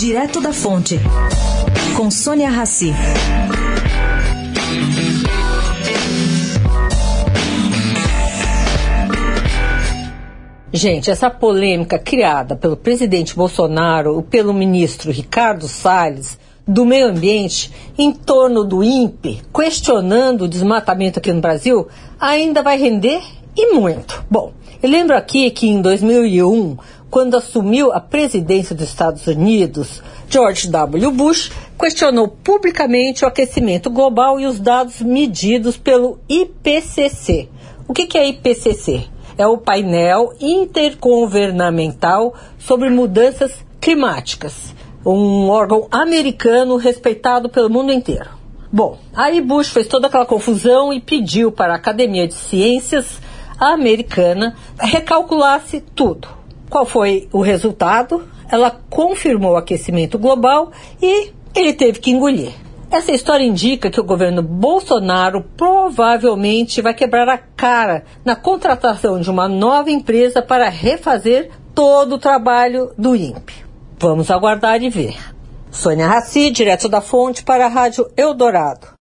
Direto da Fonte, com Sônia Rassi. Gente, essa polêmica criada pelo presidente Bolsonaro e pelo ministro Ricardo Salles do Meio Ambiente em torno do INPE, questionando o desmatamento aqui no Brasil, ainda vai render e muito. Bom, eu lembro aqui que em 2001, quando assumiu a presidência dos Estados Unidos, George W. Bush questionou publicamente o aquecimento global e os dados medidos pelo IPCC. O que, é IPCC? É o painel intergovernamental sobre mudanças climáticas, um órgão americano respeitado pelo mundo inteiro. Bom, aí Bush fez toda aquela confusão e pediu para a Academia de Ciências americana recalculasse tudo. Qual foi o resultado? Ela confirmou o aquecimento global e ele teve que engolir. Essa história indica que o governo Bolsonaro provavelmente vai quebrar a cara na contratação de uma nova empresa para refazer todo o trabalho do INPE. Vamos aguardar e ver. Sônia Raci, direto da fonte para a Rádio Eldorado.